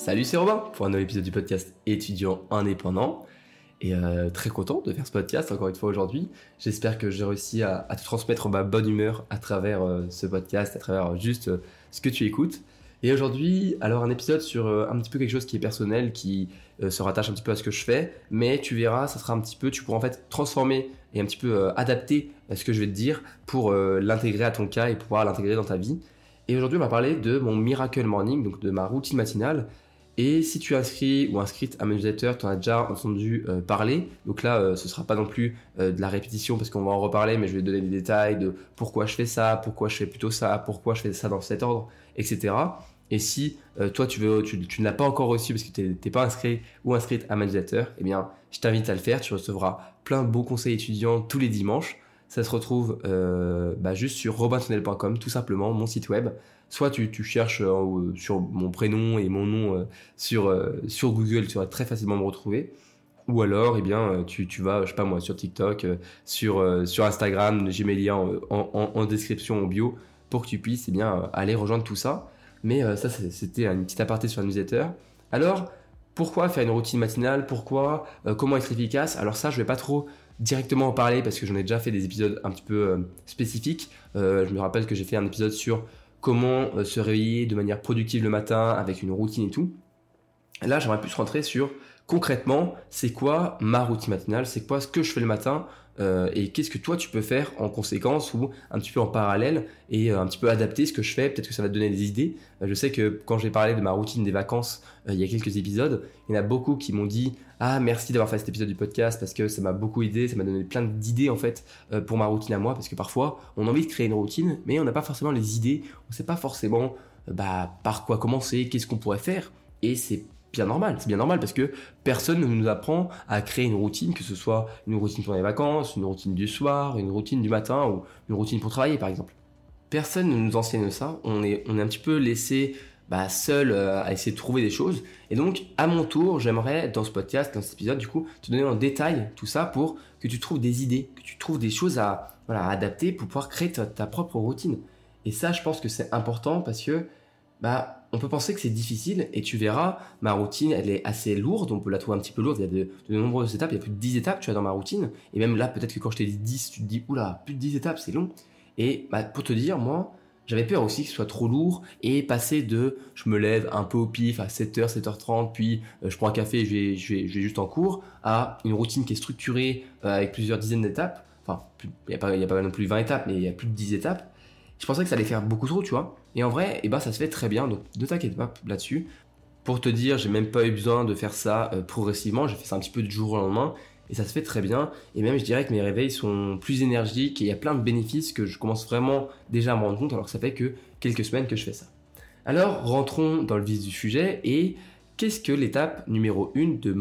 Salut, c'est Robin pour un nouvel épisode du podcast étudiant indépendant. Et euh, très content de faire ce podcast encore une fois aujourd'hui. J'espère que j'ai réussi à, te transmettre ma bonne humeur à travers euh, ce podcast, à travers juste euh, ce que tu écoutes. Et aujourd'hui, alors un épisode sur un petit peu quelque chose qui est personnel, qui se rattache un petit peu à ce que je fais, mais tu verras, ça sera un petit peu, tu pourras en fait transformer et un petit peu adapter ce que je vais te dire pour l'intégrer à ton cas et pouvoir l'intégrer dans ta vie. Et aujourd'hui, on va parler de mon Miracle Morning, donc de ma routine matinale. Et si tu es inscrit ou inscrite à newsletter, tu en as déjà entendu euh, parler. Donc là, euh, ce ne sera pas non plus euh, de la répétition parce qu'on va en reparler, mais je vais te donner des détails de pourquoi je fais ça, pourquoi je fais plutôt ça, pourquoi je fais ça dans cet ordre, etc. Et si toi, tu, ne l'as pas encore reçu parce que tu n'es pas inscrit ou inscrite à newsletter, eh bien, je t'invite à le faire. Tu recevras plein de beaux conseils étudiants tous les dimanches. Ça se retrouve bah, juste sur robinsonnel.com, tout simplement, mon site web soit tu, cherches euh, sur mon prénom et mon nom euh, sur, euh, sur Google, tu vas très facilement me retrouver. Ou alors, eh bien, tu, vas, je sais pas moi, sur TikTok, sur, sur Instagram, j'ai mes liens en, description, en bio, pour que tu puisses eh bien, aller rejoindre tout ça. Mais ça, c'était une petite aparté sur la newsletter. Alors, pourquoi faire une routine matinale? Pourquoi Comment être efficace? Alors ça, je vais pas trop directement en parler parce que j'en ai déjà fait des épisodes un petit peu spécifiques. je me rappelle que j'ai fait un épisode sur comment euh, se réveiller de manière productive le matin avec une routine et tout. là, j'aimerais plus rentrer sur concrètement, c'est quoi ma routine matinale, c'est quoi ce que je fais le matin euh, et qu'est-ce que toi tu peux faire en conséquence ou un petit peu en parallèle et euh, un petit peu adapter ce que je fais? Peut-être que ça va te donner des idées. je sais que quand j'ai parlé de ma routine des vacances il y a quelques épisodes, il y en a beaucoup qui m'ont dit ah merci d'avoir fait cet épisode du podcast parce que ça m'a beaucoup aidé, ça m'a donné plein d'idées en fait pour ma routine à moi parce que parfois on a envie de créer une routine mais on n'a pas forcément les idées, on ne sait pas forcément bah, par quoi commencer, qu'est-ce qu'on pourrait faire et c'est bien normal. C'est bien normal parce que personne ne nous apprend à créer une routine, que ce soit une routine pour les vacances, une routine du soir, une routine du matin ou une routine pour travailler par exemple. Personne ne nous enseigne ça. On est, on est un petit peu laissé bah, seul euh, à essayer de trouver des choses. Et donc, à mon tour, j'aimerais dans ce podcast, dans cet épisode, du coup, te donner en détail tout ça pour que tu trouves des idées, que tu trouves des choses à, voilà, adapter pour pouvoir créer ta, ta propre routine. Et ça, je pense que c'est important parce que bah, on peut penser que c'est difficile et tu verras, ma routine, elle est assez lourde, on peut la trouver un petit peu lourde, il y a de, nombreuses étapes, il y a plus de 10 étapes, tu vois, dans ma routine. Et même là, peut-être que quand je t'ai dit 10, tu te dis, oula, plus de 10 étapes, c'est long. Et bah, pour te dire, moi, j'avais peur aussi que ce soit trop lourd et passer de je me lève un peu au pif à 7h, 7h30, puis euh, je prends un café, je vais, je, vais, juste en cours, à une routine qui est structurée euh, avec plusieurs dizaines d'étapes. Enfin, il n'y a, a pas non plus 20 étapes, mais il y a plus de 10 étapes. Je pensais que ça allait faire beaucoup trop, tu vois. Et en vrai, eh ben, ça se fait très bien, donc ne t'inquiète pas là-dessus. Pour te dire, j'ai même pas eu besoin de faire ça euh, progressivement, j'ai fait ça un petit peu du jour au lendemain, et ça se fait très bien. Et même, je dirais que mes réveils sont plus énergiques, et il y a plein de bénéfices que je commence vraiment déjà à me rendre compte, alors que ça fait que quelques semaines que je fais ça. Alors, rentrons dans le vif du sujet, et qu'est-ce que l'étape numéro 1 de,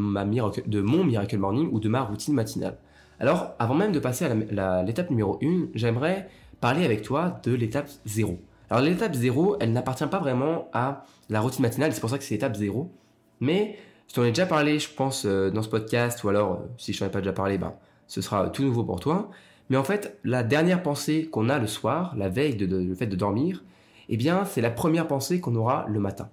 de mon Miracle Morning ou de ma routine matinale? Alors, avant même de passer à l'étape numéro 1, j'aimerais parler avec toi de l'étape 0. Alors l'étape 0, elle n'appartient pas vraiment à la routine matinale, c'est pour ça que c'est l'étape 0. Mais je t'en ai déjà parlé, je pense, euh, dans ce podcast, ou alors euh, si je t'en ai pas déjà parlé, ben, ce sera tout nouveau pour toi. Mais en fait, la dernière pensée qu'on a le soir, la veille de, le fait de dormir, eh bien, c'est la première pensée qu'on aura le matin.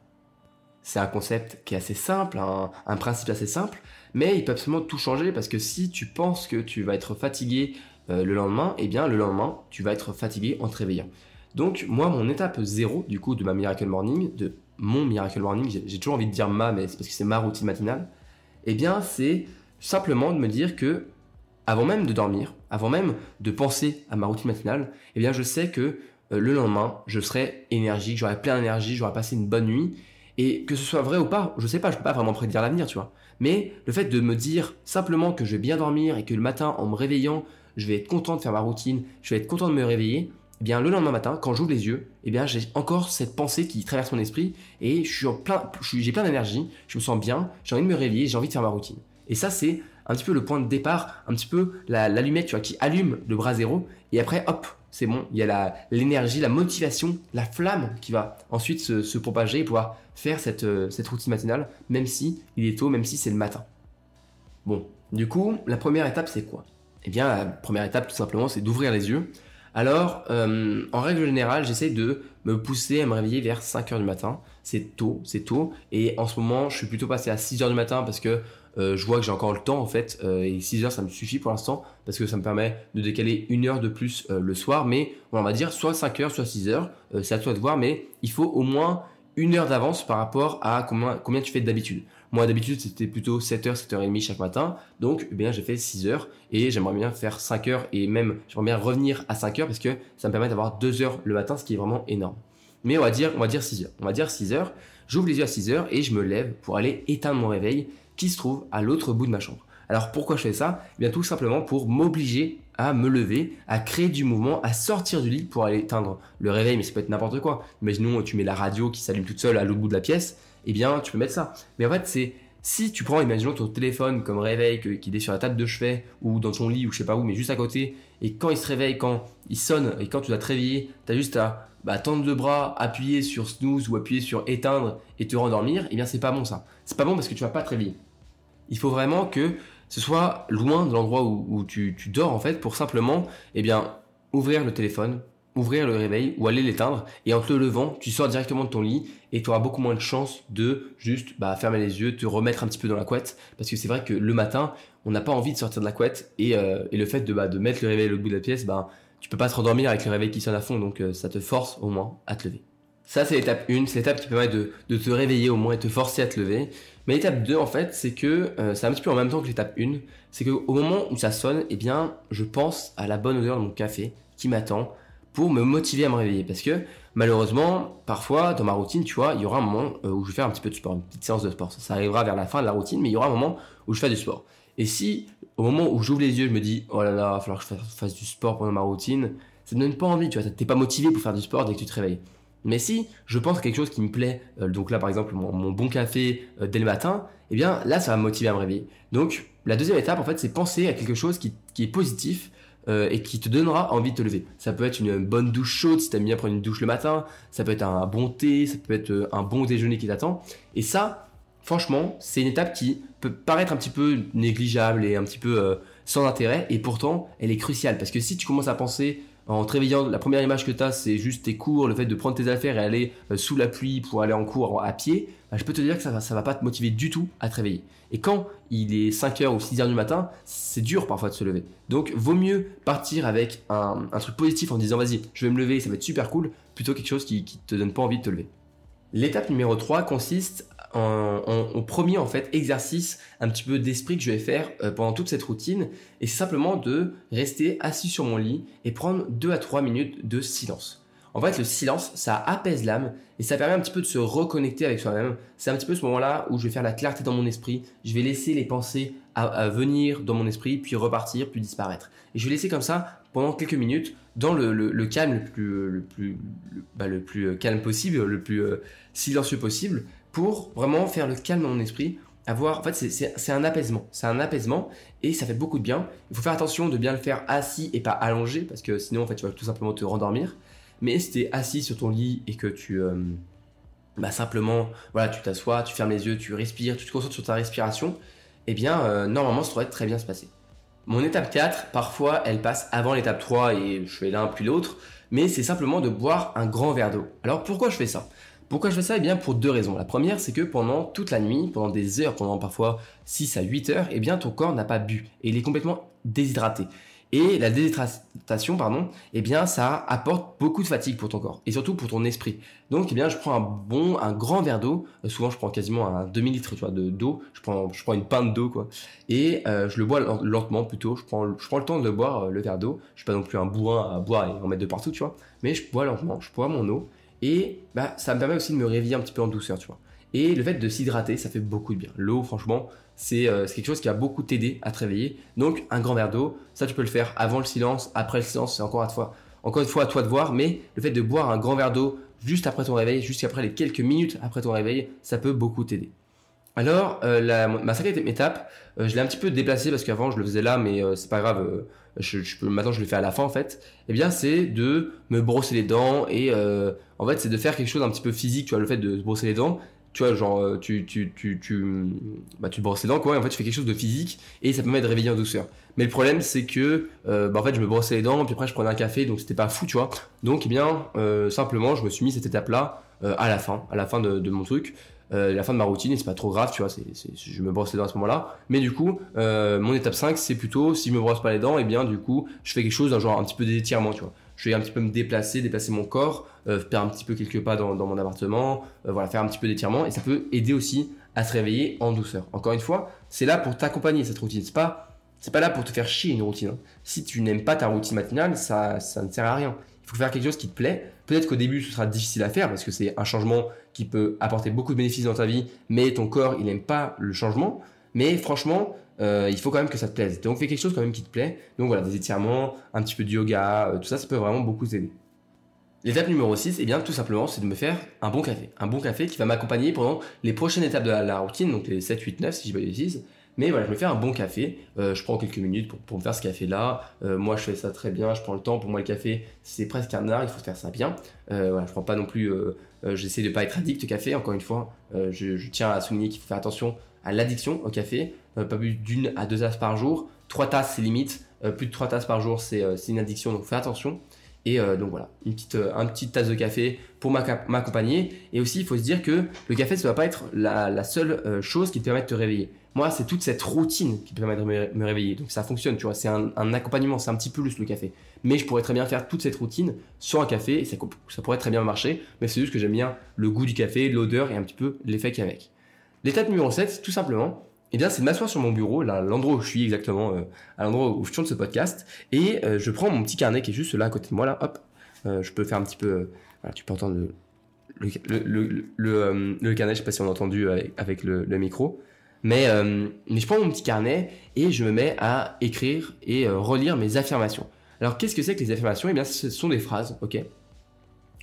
C'est un concept qui est assez simple, un, principe assez simple, mais il peut absolument tout changer parce que si tu penses que tu vas être fatigué euh, le lendemain, eh bien, le lendemain, tu vas être fatigué en te réveillant. Donc moi, mon étape zéro du coup de ma Miracle Morning, de mon Miracle Morning, j'ai toujours envie de dire ma, mais c'est parce que c'est ma routine matinale, eh bien c'est simplement de me dire que avant même de dormir, avant même de penser à ma routine matinale, eh bien je sais que euh, le lendemain, je serai énergique, j'aurai plein d'énergie, j'aurai passé une bonne nuit, et que ce soit vrai ou pas, je sais pas, je peux pas vraiment prédire l'avenir, tu vois. Mais le fait de me dire simplement que je vais bien dormir et que le matin, en me réveillant, je vais être content de faire ma routine, je vais être content de me réveiller, eh bien le lendemain matin, quand j'ouvre les yeux, eh bien j'ai encore cette pensée qui traverse mon esprit et je suis plein, j'ai plein d'énergie, je me sens bien, j'ai envie de me réveiller, j'ai envie de faire ma routine. Et ça c'est un petit peu le point de départ, un petit peu l'allumette, tu vois, qui allume le bras zéro et après hop, c'est bon, il y a l'énergie, la, motivation, la flamme qui va ensuite se, propager et pouvoir faire cette, euh, cette routine matinale, même si il est tôt, même si c'est le matin. Bon, du coup, la première étape c'est quoi? Eh bien la première étape tout simplement c'est d'ouvrir les yeux Alors, euh, en règle générale, j'essaie de me pousser à me réveiller vers 5 heures du matin. C'est tôt, c'est tôt. Et en ce moment, je suis plutôt passé à 6 heures du matin parce que euh, je vois que j'ai encore le temps en fait. Euh, et 6 heures, ça me suffit pour l'instant parce que ça me permet de décaler une heure de plus le soir. Mais on va dire soit 5 heures, soit 6 heures. c'est à toi de voir. Mais il faut au moins une heure d'avance par rapport à combien tu fais d'habitude. Moi, d'habitude, c'était plutôt 7h, 7h30 chaque matin. Donc, eh bien, j'ai fait 6 heures et j'aimerais bien faire 5 heures et même, j'aimerais bien revenir à 5 heures parce que ça me permet d'avoir 2 heures le matin, ce qui est vraiment énorme. Mais on va dire, on va dire 6 heures. On va dire 6 heures. J'ouvre les yeux à 6 heures et je me lève pour aller éteindre mon réveil qui se trouve à l'autre bout de ma chambre. Alors pourquoi je fais ça? Eh bien tout simplement pour m'obliger à me lever, à créer du mouvement, à sortir du lit pour aller éteindre le réveil, mais ça peut être n'importe quoi. Imaginons tu mets la radio qui s'allume toute seule à l'autre bout de la pièce, eh bien tu peux mettre ça. Mais en fait c'est si tu prends, imaginons ton téléphone comme réveil qui est sur la table de chevet ou dans ton lit ou je sais pas où, mais juste à côté, et quand il se réveille, quand il sonne et quand tu dois te réveiller, tu as juste à bah, tendre le bras, appuyer sur snooze ou appuyer sur éteindre et te rendormir, eh bien c'est pas bon ça. C'est pas bon parce que tu vas pas te réveiller. Il faut vraiment que ce soit loin de l'endroit où, tu, tu, dors en fait pour simplement eh bien, ouvrir le téléphone, ouvrir le réveil ou aller l'éteindre et en te le levant, tu sors directement de ton lit et tu auras beaucoup moins de chances de juste bah, fermer les yeux, te remettre un petit peu dans la couette parce que c'est vrai que le matin, on n'a pas envie de sortir de la couette et, euh, le fait de, bah, de mettre le réveil l'autre bout de la pièce, bah, tu peux pas te rendormir avec le réveil qui sonne à fond donc euh, ça te force au moins à te lever. Ça, c'est l'étape 1, c'est l'étape qui permet de, de, te réveiller au moins et te forcer à te lever. Mais l'étape 2, en fait, c'est que euh, c'est un petit peu en même temps que l'étape 1. C'est qu'au moment où ça sonne, eh bien, je pense à la bonne odeur de mon café qui m'attend pour me motiver à me réveiller. Parce que malheureusement, parfois dans ma routine, tu vois, il y aura un moment euh, où je vais faire un petit peu de sport, une petite séance de sport. Ça, arrivera vers la fin de la routine, mais il y aura un moment où je fais du sport. Et si au moment où j'ouvre les yeux, je me dis oh là là, il va falloir que je fasse du sport pendant ma routine, ça ne donne pas envie, tu vois, t'es pas motivé pour faire du sport dès que tu te réveilles. Mais si je pense à quelque chose qui me plaît, euh, donc là par exemple mon, bon café euh, dès le matin, eh bien là ça va me motiver à me réveiller. Donc la deuxième étape en fait c'est penser à quelque chose qui, qui est positif euh, et qui te donnera envie de te lever. Ça peut être une bonne douche chaude si tu aimes bien prendre une douche le matin, ça peut être un bon thé, ça peut être euh, un bon déjeuner qui t'attend. Et ça, franchement, c'est une étape qui peut paraître un petit peu négligeable et un petit peu euh, sans intérêt, et pourtant, elle est cruciale. Parce que si tu commences à penser en te réveillant, la première image que tu as, c'est juste tes cours, le fait de prendre tes affaires et aller sous la pluie pour aller en cours à pied, bah, je peux te dire que ça, ça va pas te motiver du tout à te réveiller. Et quand il est 5h ou 6h du matin, c'est dur parfois de se lever. Donc vaut mieux partir avec un, truc positif en disant vas-y, je vais me lever, ça va être super cool, plutôt quelque chose qui, qui te donne pas envie de te lever. L'étape numéro 3 consiste en, au premier en fait exercice un petit peu d'esprit que je vais faire euh, pendant toute cette routine et simplement de rester assis sur mon lit et prendre 2 à 3 minutes de silence. En fait, le silence, ça apaise l'âme et ça permet un petit peu de se reconnecter avec soi-même. C'est un petit peu ce moment-là où je vais faire la clarté dans mon esprit. Je vais laisser les pensées à, venir dans mon esprit, puis repartir, puis disparaître. Et je vais laisser comme ça pendant quelques minutes dans le, calme le plus, le plus, bah, le plus euh, calme possible, le plus euh, silencieux possible, pour vraiment faire le calme dans mon esprit. Avoir, en fait, c'est un apaisement. C'est un apaisement et ça fait beaucoup de bien. Il faut faire attention de bien le faire assis et pas allongé parce que sinon, en fait, tu vas tout simplement te rendormir. Mais si tu es assis sur ton lit et que tu euh, bah simplement voilà, tu t'assois, tu fermes les yeux, tu respires, tu te concentres sur ta respiration, eh bien euh, normalement ça devrait très bien se passer. Mon étape 4, parfois elle passe avant l'étape 3 et je fais l'un puis l'autre, mais c'est simplement de boire un grand verre d'eau. Alors pourquoi je fais ça? Pourquoi je fais ça? Eh bien pour deux raisons. La première, c'est que pendant toute la nuit, pendant des heures, pendant parfois 6 à 8 heures, eh bien ton corps n'a pas bu et il est complètement déshydraté. Et la déshydratation, pardon, eh bien, ça apporte beaucoup de fatigue pour ton corps et surtout pour ton esprit. Donc, eh bien, je prends un bon, un grand verre d'eau. Euh, souvent, je prends quasiment un demi-litre, tu vois, de d'eau. Je prends, je prends une pinte d'eau, quoi. Et euh, je le bois lentement, plutôt. Je prends, je prends le temps de le boire, euh, le verre d'eau. Je suis pas non plus un bourrin à boire et en mettre de partout, tu vois. Mais je bois lentement, je bois mon eau. Et bah, ça me permet aussi de me réveiller un petit peu en douceur, tu vois. Et le fait de s'hydrater, ça fait beaucoup de bien. L'eau, franchement, euh, c'est quelque chose qui va beaucoup t'aider à te réveiller. Donc, un grand verre d'eau, ça tu peux le faire avant le silence, après le silence, c'est encore une fois, encore une fois à toi de voir. Mais le fait de boire un grand verre d'eau juste après ton réveil, juste après les quelques minutes après ton réveil, ça peut beaucoup t'aider. Alors, euh, ma cinquième étape, euh, je l'ai un petit peu déplacée parce qu'avant je le faisais là, mais c'est pas grave. Maintenant je le fais à la fin en fait. Eh bien, c'est de me brosser les dents et en fait c'est de faire quelque chose d'un petit peu physique. Tu vois, le fait de se brosser les dents, tu vois, genre, euh, tu, tu, tu, tu, bah, tu te brosses les dents, quoi, et en fait, tu fais quelque chose de physique, et ça permet de réveiller en douceur. Mais le problème, c'est que, euh, bah, en fait, je me brossais les dents, puis après, je prenais un café, donc c'était pas fou, tu vois. Donc, eh bien, euh, simplement, je me suis mis cette étape-là à la fin, à la fin de mon truc. La fin de ma routine et c'est pas trop grave tu vois je me brosse les dents à ce moment là mais du coup mon étape 5 c'est plutôt si je me brosse pas les dents et eh bien du coup je fais quelque chose d'un genre un petit peu d'étirement tu vois je vais un petit peu me déplacer, déplacer mon corps, euh, faire un petit peu quelques pas dans, mon appartement, euh, voilà, faire un petit peu d'étirement et ça peut aider aussi à se réveiller en douceur. Encore une fois, c'est là pour t'accompagner cette routine. C'est pas, c'est pas là pour te faire chier une routine. Hein. Si tu n'aimes pas ta routine matinale, ça, ça ne sert à rien. Il faut faire quelque chose qui te plaît. Peut-être qu'au début, ce sera difficile à faire parce que c'est un changement qui peut apporter beaucoup de bénéfices dans ta vie, mais ton corps, il n'aime pas le changement. Mais franchement, euh, il faut quand même que ça te plaise. Donc fais quelque chose quand même qui te plaît. Donc voilà, des étirements, un petit peu de yoga, euh, tout ça, ça peut vraiment beaucoup t'aider. L'étape numéro 6, eh bien tout simplement, c'est de me faire un bon café. Un bon café qui va m'accompagner pendant les prochaines étapes de la, routine, donc les 7, 8, 9 si je pas bêtises. Mais voilà, je me fais un bon café. Euh, je prends quelques minutes pour, me faire ce café-là. moi, je fais ça très bien. Je prends le temps. Pour moi, le café, c'est presque un art. Il faut faire ça bien. voilà, je prends pas non plus. J'essaie de pas être addict au café. Encore une fois, je, je, tiens à souligner qu'il faut faire attention à l'addiction au café. Euh, pas plus d'une à deux tasses par jour. Trois tasses, c'est limite. Euh, plus de trois tasses par jour, euh, c'est une addiction, donc fais attention. Et donc voilà, une petite, un petite tasse de café pour m'accompagner. Et aussi, il faut se dire que le café, ça ne doit pas être la, seule chose qui te permet de te réveiller. Moi, c'est toute cette routine qui permet de me, réveiller. Donc ça fonctionne, tu vois. C'est un, accompagnement, c'est un petit plus le café. Mais je pourrais très bien faire toute cette routine sur un café et ça, ça pourrait très bien marcher. Mais c'est juste que j'aime bien le goût du café, l'odeur et un petit peu l'effet qu'il y a avec. L'étape numéro 7, tout simplement, eh bien, c'est de m'asseoir sur mon bureau, là, l'endroit où je suis exactement, euh, à l'endroit où je tourne ce podcast, et euh, je prends mon petit carnet qui est juste là à côté de moi, là, hop, euh, je peux faire un petit peu, tu peux entendre le, le, le, le, carnet, je sais pas si on a entendu avec, le, micro, mais, mais je prends mon petit carnet et je me mets à écrire et relire mes affirmations. Alors, qu'est-ce que c'est que les affirmations? Eh bien, ce sont des phrases, ok?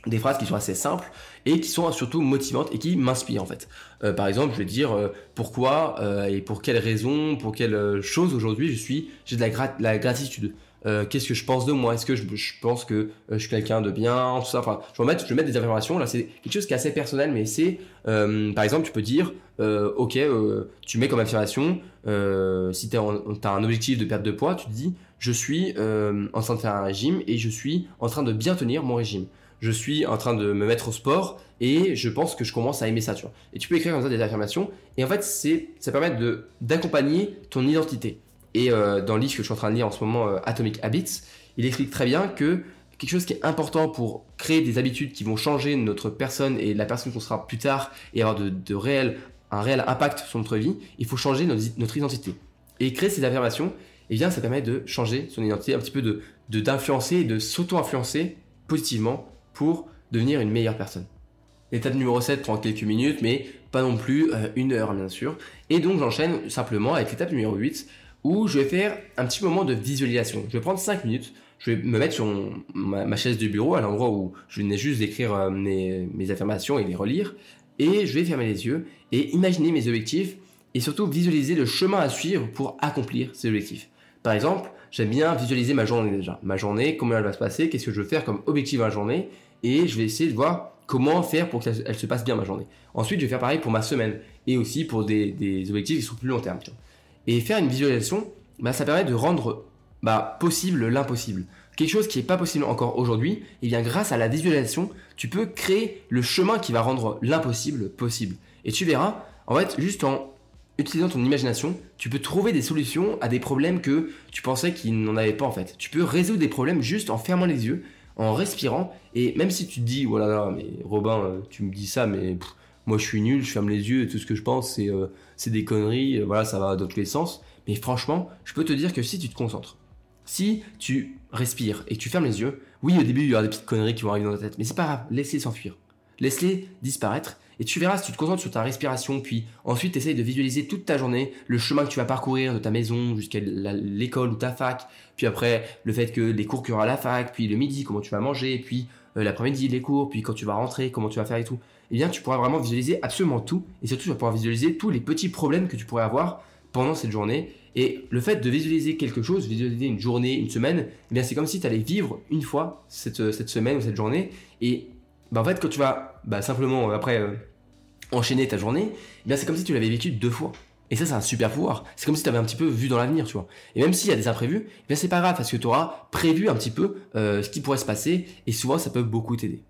Des phrases qui sont assez simples et qui sont surtout motivantes et qui m'inspirent en fait. Euh, par exemple, je vais dire euh, pourquoi euh, et pour quelles raisons, pour quelle chose aujourd'hui je suis, j'ai de la, gratitude. Qu'est-ce que je pense de moi? Est-ce que je, pense que je suis quelqu'un de bien? Tout ça. Enfin, je vais mettre, je vais mettre des affirmations. Là, c'est quelque chose qui est assez personnel, mais c'est, par exemple, tu peux dire, ok, tu mets comme affirmation, si tu as un objectif de perte de poids, tu te dis, je suis en train de faire un régime et je suis en train de bien tenir mon régime je suis en train de me mettre au sport et je pense que je commence à aimer ça, tu. Et tu peux écrire des affirmations et en fait, ça permet de d'accompagner ton identité. Et euh, dans le livre que je suis en train de lire en ce moment, euh, Atomic Habits, il explique très bien que quelque chose qui est important pour créer des habitudes qui vont changer notre personne et la personne qu'on sera plus tard et avoir de réel, un réel impact sur notre vie, il faut changer notre, identité. Et créer ces affirmations, eh bien, ça permet de changer son identité, un petit peu de d'influencer et de s'auto-influencer positivement pour devenir une meilleure personne. L'étape numéro 7 prend quelques minutes, mais pas non plus euh, une heure, bien sûr. Et donc, j'enchaîne simplement avec l'étape numéro 8, où je vais faire un petit moment de visualisation. Je vais prendre 5 minutes, je vais me mettre sur ma, chaise de bureau, à l'endroit où je venais juste d'écrire euh, mes, mes affirmations et les relire, et je vais fermer les yeux et imaginer mes objectifs, et surtout visualiser le chemin à suivre pour accomplir ces objectifs. Par exemple, j'aime bien visualiser ma journée déjà. Ma journée, comment elle va se passer, qu'est-ce que je veux faire comme objectif à la journée, et je vais essayer de voir comment faire pour qu'elle se passe bien ma journée. Ensuite, je vais faire pareil pour ma semaine et aussi pour des, objectifs qui sont plus long terme. Et faire une visualisation, bah, ça permet de rendre bah, possible l'impossible. Quelque chose qui n'est pas possible encore aujourd'hui, et eh bien grâce à la visualisation, tu peux créer le chemin qui va rendre l'impossible possible. Et tu verras, en fait, juste en utilisant ton imagination, tu peux trouver des solutions à des problèmes que tu pensais qu'ils n'en avaient pas en fait. Tu peux résoudre des problèmes juste en fermant les yeux en respirant. Et même si tu te dis, voilà, oh mais Robin, euh, tu me dis ça, mais moi je suis nul, je ferme les yeux et tout ce que je pense, c'est euh, des conneries, euh, voilà, ça va dans tous les sens. Mais franchement, je peux te dire que si tu te concentres, si tu respires et que tu fermes les yeux, oui, au début, il y aura des petites conneries qui vont arriver dans ta tête, mais c'est pas grave, laisse-les s'enfuir. Laisse-les disparaître et tu verras si tu te concentres sur ta respiration, puis ensuite essaye de visualiser toute ta journée, le chemin que tu vas parcourir de ta maison jusqu'à l'école ou ta fac, puis après le fait que les cours qu'il y aura à la fac, puis le midi, comment tu vas manger, puis euh, l'après-midi, les cours, puis quand tu vas rentrer, comment tu vas faire et tout. Eh bien, tu pourras vraiment visualiser absolument tout, et surtout tu vas pouvoir visualiser tous les petits problèmes que tu pourrais avoir pendant cette journée. Et le fait de visualiser quelque chose, visualiser une journée, une semaine, eh bien c'est comme si tu allais vivre une fois cette, cette semaine ou cette journée, et bah, en fait, quand tu vas bah, simplement euh, après euh, enchaîner ta journée, eh c'est comme si tu l'avais vécu deux fois. Et ça, c'est un super pouvoir. C'est comme si tu avais un petit peu vu dans l'avenir, tu vois. Et même s'il y a des imprévus, eh c'est pas grave parce que tu auras prévu un petit peu euh, ce qui pourrait se passer et souvent ça peut beaucoup t'aider.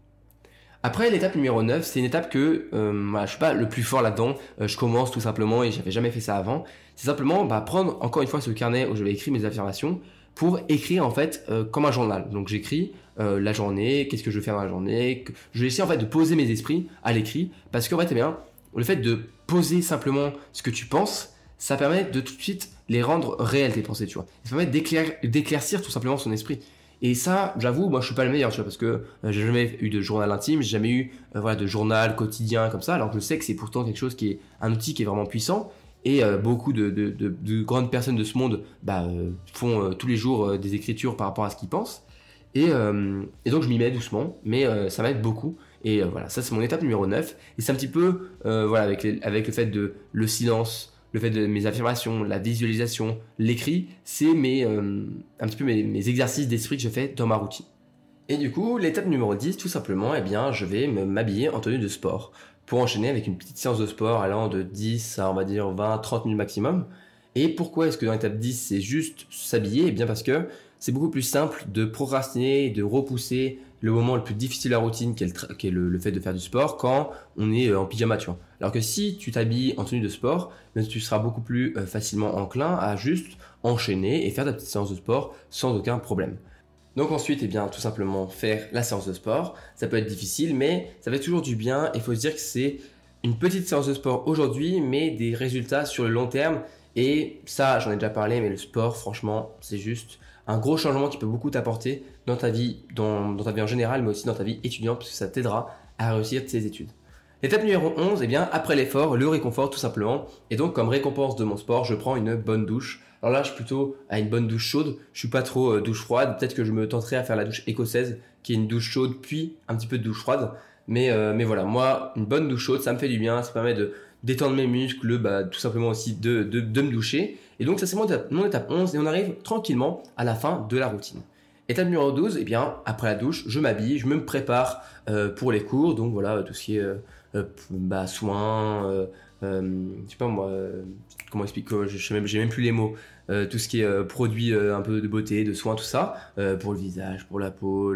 Après, l'étape numéro 9, c'est une étape que euh, je suis pas le plus fort là-dedans. Euh, je commence tout simplement et j'avais jamais fait ça avant. C'est simplement bah, prendre encore une fois ce carnet où je vais écrire mes affirmations pour écrire en fait euh, comme un journal. Donc j'écris euh, la journée, qu'est-ce que je vais faire dans la journée. Je vais essayer en fait de poser mes esprits à l'écrit parce qu'en fait, eh bien, le fait de poser simplement ce que tu penses, ça permet de tout de suite les rendre réels tes pensées, tu vois. Ça permet d'éclaircir tout simplement son esprit. Et ça, j'avoue, moi je suis pas le meilleur, tu vois, parce que euh, j'ai jamais eu de journal intime, j'ai jamais eu voilà de journal quotidien comme ça. Alors je sais que c'est pourtant quelque chose qui est un outil qui est vraiment puissant. Et euh, beaucoup de, de, de, grandes personnes de ce monde bah, euh, font euh, tous les jours des écritures par rapport à ce qu'ils pensent. Et, et, donc je m'y mets doucement, mais ça m'aide beaucoup. Et voilà, ça c'est mon étape numéro 9. Et c'est un petit peu, voilà, avec, avec le fait de le silence, le fait de mes affirmations, la visualisation, l'écrit, c'est mes, un petit peu mes, mes exercices d'esprit que je fais dans ma routine. Et du coup, l'étape numéro 10, tout simplement, eh bien, je vais m'habiller en tenue de sport pour enchaîner avec une petite séance de sport allant de 10 à on va dire 20, 30 minutes maximum. Et pourquoi est-ce que dans l'étape 10 c'est juste s'habiller? Eh bien parce que c'est beaucoup plus simple de procrastiner, de repousser le moment le plus difficile de la routine qui est, le, fait de faire du sport quand on est euh, en pyjama, tu vois. Alors que si tu t'habilles en tenue de sport, ben, tu seras beaucoup plus euh, facilement enclin à juste enchaîner et faire ta petite séance de sport sans aucun problème. Donc ensuite, eh bien, tout simplement faire la séance de sport. Ça peut être difficile, mais ça fait toujours du bien. Il faut se dire que c'est une petite séance de sport aujourd'hui, mais des résultats sur le long terme. Et ça, j'en ai déjà parlé, mais le sport, franchement, c'est juste un gros changement qui peut beaucoup t'apporter dans ta vie, dans, ta vie en général, mais aussi dans ta vie étudiante, parce que ça t'aidera à réussir tes études. Étape numéro 11, eh bien, après l'effort, le réconfort tout simplement. Et donc, comme récompense de mon sport, je prends une bonne douche. Alors là, je suis plutôt à une bonne douche chaude. Je suis pas trop euh, douche froide. Peut-être que je me tenterai à faire la douche écossaise, qui est une douche chaude puis un petit peu de douche froide. Mais, euh, mais voilà, moi, une bonne douche chaude, ça me fait du bien. Ça permet de détendre mes muscles, bah, tout simplement aussi de, de me doucher. Et donc, ça, c'est mon, étape 11. Et on arrive tranquillement à la fin de la routine. Étape numéro 12, eh bien, après la douche, je m'habille, je me prépare euh, pour les cours. Donc voilà, tout ce qui est bah, soins, je sais pas moi, comment expliquer, je sais même, j'ai même plus les mots. Euh, tout ce qui est euh, produit euh, un peu de beauté, de soins, tout ça, pour le visage, pour la peau,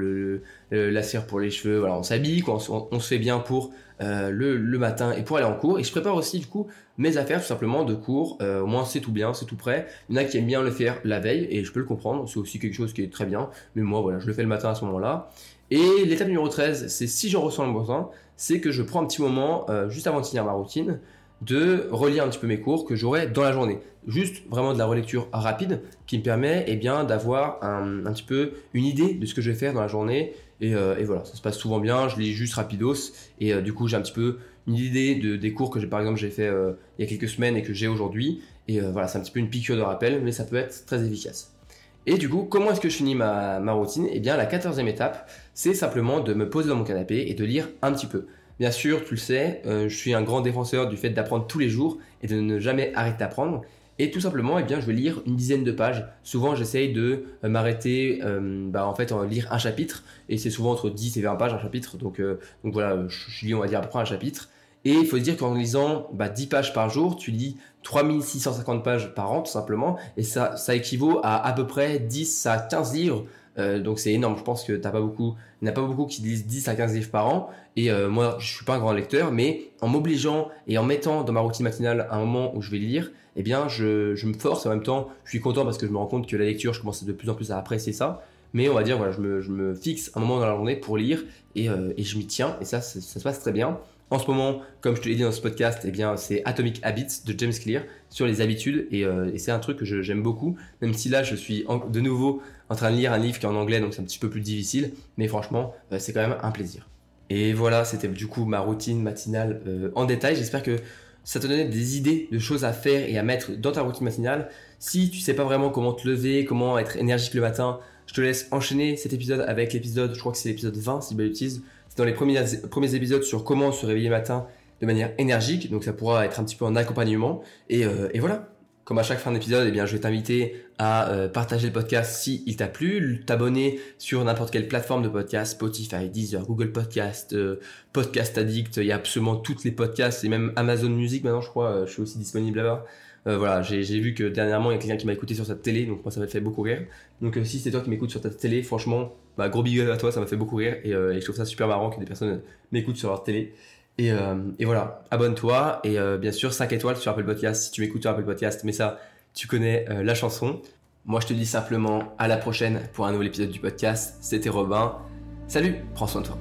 la cire pour les cheveux. Voilà, on s'habille, on, on, se fait bien pour le, matin et pour aller en cours. Et je prépare aussi du coup mes affaires tout simplement de cours. au moins c'est tout bien, c'est tout prêt. Il y en a qui aiment bien le faire la veille et je peux le comprendre. C'est aussi quelque chose qui est très bien. Mais moi voilà, je le fais le matin à ce moment-là. Et l'étape numéro 13, c'est si j'en ressens le besoin, c'est que je prends un petit moment juste avant de finir ma routine de relire un petit peu mes cours que j'aurai dans la journée. Juste vraiment de la relecture rapide qui me permet eh bien d'avoir un, petit peu une idée de ce que je vais faire dans la journée. Et, euh, voilà, ça se passe souvent bien, je lis juste rapidos et euh, du coup j'ai un petit peu une idée de, des cours que j'ai par exemple j'ai fait euh, il y a quelques semaines et que j'ai aujourd'hui. Et voilà, c'est un petit peu une piqûre de rappel, mais ça peut être très efficace. Et du coup, comment est-ce que je finis ma, ma routine? Eh bien, la quatorzième étape, c'est simplement de me poser dans mon canapé et de lire un petit peu. Bien sûr, tu le sais, euh, je suis un grand défenseur du fait d'apprendre tous les jours et de ne jamais arrêter d'apprendre. Et tout simplement, eh je vais lire une dizaine de pages. Souvent, j'essaye de euh, m'arrêter, euh, bah, en fait, en lire un chapitre. Et c'est souvent entre 10 et 20 pages un chapitre. Donc, voilà, je, lis, on va dire, à peu près un chapitre. Et il faut se dire qu'en lisant bah, 10 pages par jour, tu lis 3650 pages par an, tout simplement. Et ça, ça équivaut à à peu près 10 à 15 livres euh, donc c'est énorme. Je pense que t'as pas beaucoup, il n'y a pas beaucoup qui lisent 10 à 15 livres par an. Et euh, moi, je suis pas un grand lecteur, mais en m'obligeant et en mettant dans ma routine matinale un moment où je vais lire, eh bien, je, je me force. En même temps, je suis content parce que je me rends compte que la lecture, je commence de plus en plus à apprécier ça. Mais on va dire, voilà, je me, je me fixe un moment dans la journée pour lire et, euh, et je m'y tiens. Et ça, ça, se passe très bien. En ce moment, comme je te l'ai dit dans ce podcast, eh bien, c'est Atomic Habits de James Clear sur les habitudes et, euh, c'est un truc que j'aime beaucoup. Même si là, je suis de nouveau en train de lire un livre qui est en anglais, donc c'est un petit peu plus difficile, mais franchement, euh, c'est quand même un plaisir. Et voilà, c'était du coup ma routine matinale euh, en détail. J'espère que ça te donnait des idées de choses à faire et à mettre dans ta routine matinale. Si tu sais pas vraiment comment te lever, comment être énergique le matin, je te laisse enchaîner cet épisode avec l'épisode, je crois que c'est l'épisode 20 si je l'utilise dans les premiers, épisodes sur comment se réveiller matin de manière énergique. Donc ça pourra être un petit peu en accompagnement. Et, euh, voilà. comme à chaque fin d'épisode, eh bien, je vais t'inviter à euh, partager le podcast si il t'a plu, t'abonner sur n'importe quelle plateforme de podcast, Spotify, Deezer, Google Podcast, euh, Podcast Addict, il y a absolument toutes les podcasts et même Amazon Music maintenant, je crois, je suis aussi disponible là-bas. Voilà, j'ai vu que dernièrement, il y a quelqu'un qui m'a écouté sur sa télé, donc moi ça m'a fait beaucoup rire. Donc si c'est toi qui m'écoutes sur ta télé, franchement, bah, gros big up à toi, ça m'a fait beaucoup rire et, et je trouve ça super marrant que des personnes m'écoutent sur leur télé. Et, euh, et voilà, abonne-toi et euh, bien sûr 5 étoiles sur Apple Podcast si tu m'écoutes sur Apple Podcast. Mais ça, tu connais euh, la chanson. Moi, je te dis simplement à la prochaine pour un nouvel épisode du podcast. C'était Robin. Salut, prends soin de toi.